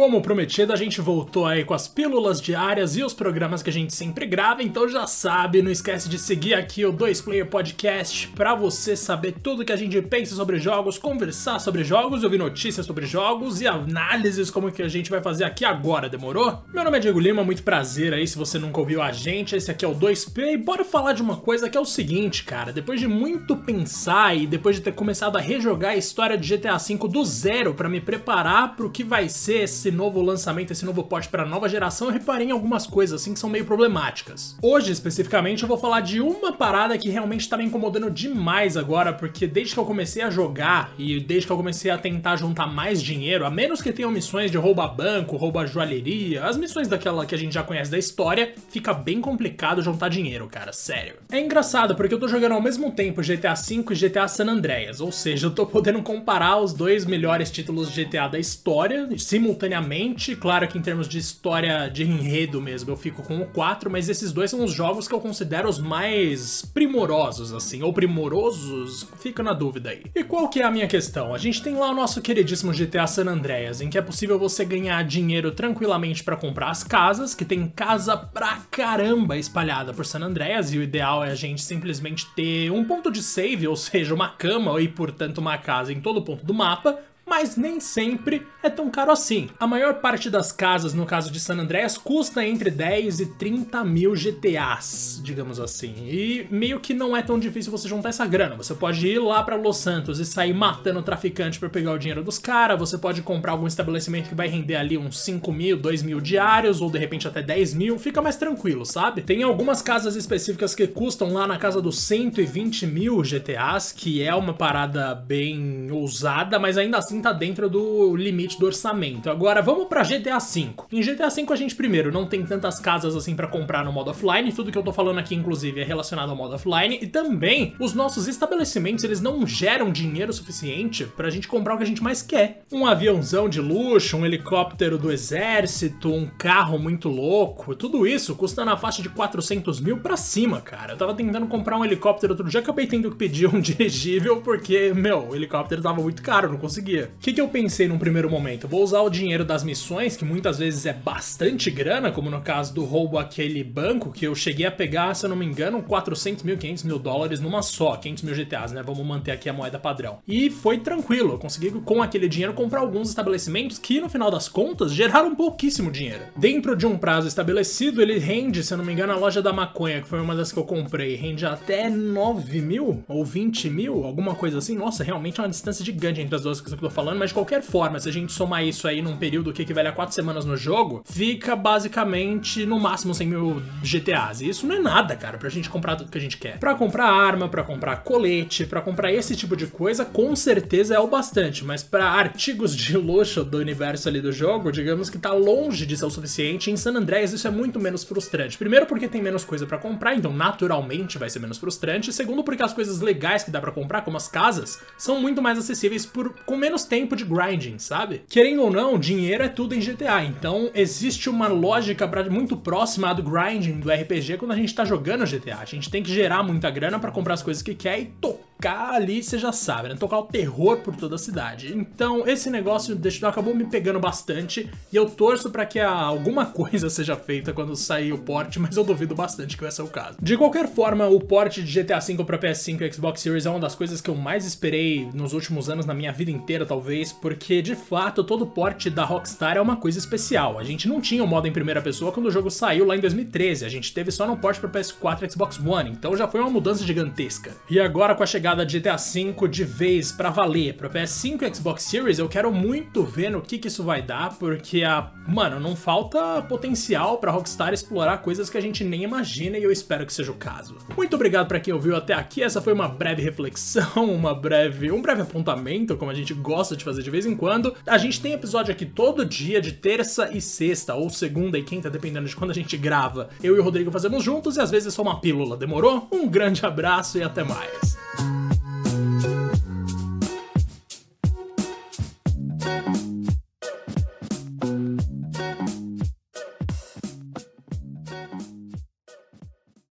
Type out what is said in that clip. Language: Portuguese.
Como prometido, a gente voltou aí com as pílulas diárias e os programas que a gente sempre grava, então já sabe, não esquece de seguir aqui o 2 Player Podcast para você saber tudo que a gente pensa sobre jogos, conversar sobre jogos, ouvir notícias sobre jogos e análises como que a gente vai fazer aqui agora, demorou? Meu nome é Diego Lima, muito prazer aí se você nunca ouviu a gente, esse aqui é o 2P e bora falar de uma coisa que é o seguinte, cara, depois de muito pensar e depois de ter começado a rejogar a história de GTA V do zero para me preparar pro que vai ser esse novo lançamento, esse novo porte para nova geração, eu reparei em algumas coisas assim que são meio problemáticas. Hoje, especificamente, eu vou falar de uma parada que realmente tá me incomodando demais agora, porque desde que eu comecei a jogar e desde que eu comecei a tentar juntar mais dinheiro, a menos que tenham missões de rouba banco, rouba joalheria, as missões daquela que a gente já conhece da história, fica bem complicado juntar dinheiro, cara, sério. É engraçado porque eu tô jogando ao mesmo tempo GTA V e GTA San Andreas, ou seja, eu tô podendo comparar os dois melhores títulos de GTA da história simultaneamente simultaneamente. Claro que em termos de história de enredo mesmo, eu fico com o 4, mas esses dois são os jogos que eu considero os mais primorosos, assim, ou primorosos, fica na dúvida aí. E qual que é a minha questão? A gente tem lá o nosso queridíssimo GTA San Andreas, em que é possível você ganhar dinheiro tranquilamente para comprar as casas, que tem casa pra caramba espalhada por San Andreas, e o ideal é a gente simplesmente ter um ponto de save, ou seja, uma cama e portanto uma casa em todo ponto do mapa, mas nem sempre é tão caro assim. A maior parte das casas, no caso de San Andreas, custa entre 10 e 30 mil GTAs, digamos assim. E meio que não é tão difícil você juntar essa grana. Você pode ir lá para Los Santos e sair matando traficante para pegar o dinheiro dos caras. Você pode comprar algum estabelecimento que vai render ali uns 5 mil, 2 mil diários, ou de repente até 10 mil. Fica mais tranquilo, sabe? Tem algumas casas específicas que custam lá na casa dos 120 mil GTAs, que é uma parada bem ousada, mas ainda assim tá dentro do limite do orçamento. Agora vamos para GTA V. Em GTA V a gente primeiro não tem tantas casas assim para comprar no modo offline, tudo que eu tô falando aqui inclusive é relacionado ao modo offline e também os nossos estabelecimentos eles não geram dinheiro suficiente pra gente comprar o que a gente mais quer. Um aviãozão de luxo, um helicóptero do exército, um carro muito louco, tudo isso custa na faixa de 400 mil pra cima, cara. Eu tava tentando comprar um helicóptero outro dia, acabei tendo que pedir um dirigível porque, meu, o helicóptero tava muito caro, não conseguia. O que, que eu pensei num primeiro momento? Vou usar o dinheiro das missões, que muitas vezes é bastante grana, como no caso do roubo aquele banco, que eu cheguei a pegar, se eu não me engano, 400 mil, 500 mil dólares numa só, 500 mil GTAs, né? Vamos manter aqui a moeda padrão. E foi tranquilo, eu consegui com aquele dinheiro comprar alguns estabelecimentos que, no final das contas, geraram pouquíssimo dinheiro. Dentro de um prazo estabelecido, ele rende, se eu não me engano, a loja da maconha, que foi uma das que eu comprei, rende até 9 mil ou 20 mil, alguma coisa assim. Nossa, realmente é uma distância gigante entre as duas coisas que eu falando mas de qualquer forma, se a gente somar isso aí num período que equivale a 4 semanas no jogo, fica basicamente no máximo 100 mil GTAs. E isso não é nada, cara, pra gente comprar tudo que a gente quer. Pra comprar arma, pra comprar colete, pra comprar esse tipo de coisa, com certeza é o bastante, mas para artigos de luxo do universo ali do jogo, digamos que tá longe de ser o suficiente. Em San Andreas isso é muito menos frustrante. Primeiro porque tem menos coisa para comprar, então naturalmente vai ser menos frustrante. Segundo porque as coisas legais que dá para comprar, como as casas, são muito mais acessíveis por com menos tempo tempo de grinding, sabe? Querendo ou não, dinheiro é tudo em GTA, então existe uma lógica muito próxima do grinding do RPG quando a gente tá jogando GTA. A gente tem que gerar muita grana para comprar as coisas que quer e tocar tocar ali, você já sabe, né? Tocar o terror por toda a cidade. Então, esse negócio deixou, acabou me pegando bastante e eu torço para que alguma coisa seja feita quando sair o port, mas eu duvido bastante que vai ser o caso. De qualquer forma, o port de GTA V para PS5 e Xbox Series é uma das coisas que eu mais esperei nos últimos anos, na minha vida inteira, talvez, porque de fato todo port da Rockstar é uma coisa especial. A gente não tinha o modo em primeira pessoa quando o jogo saiu lá em 2013, a gente teve só no port para PS4 e Xbox One, então já foi uma mudança gigantesca. E agora com a chegada de GTA V de vez para valer para PS5 e Xbox Series, eu quero muito ver no que, que isso vai dar, porque a, mano, não falta potencial para Rockstar explorar coisas que a gente nem imagina e eu espero que seja o caso. Muito obrigado para quem ouviu até aqui. Essa foi uma breve reflexão, uma breve, um breve apontamento, como a gente gosta de fazer de vez em quando. A gente tem episódio aqui todo dia de terça e sexta ou segunda e quinta, dependendo de quando a gente grava. Eu e o Rodrigo fazemos juntos e às vezes é só uma pílula. Demorou? Um grande abraço e até mais. you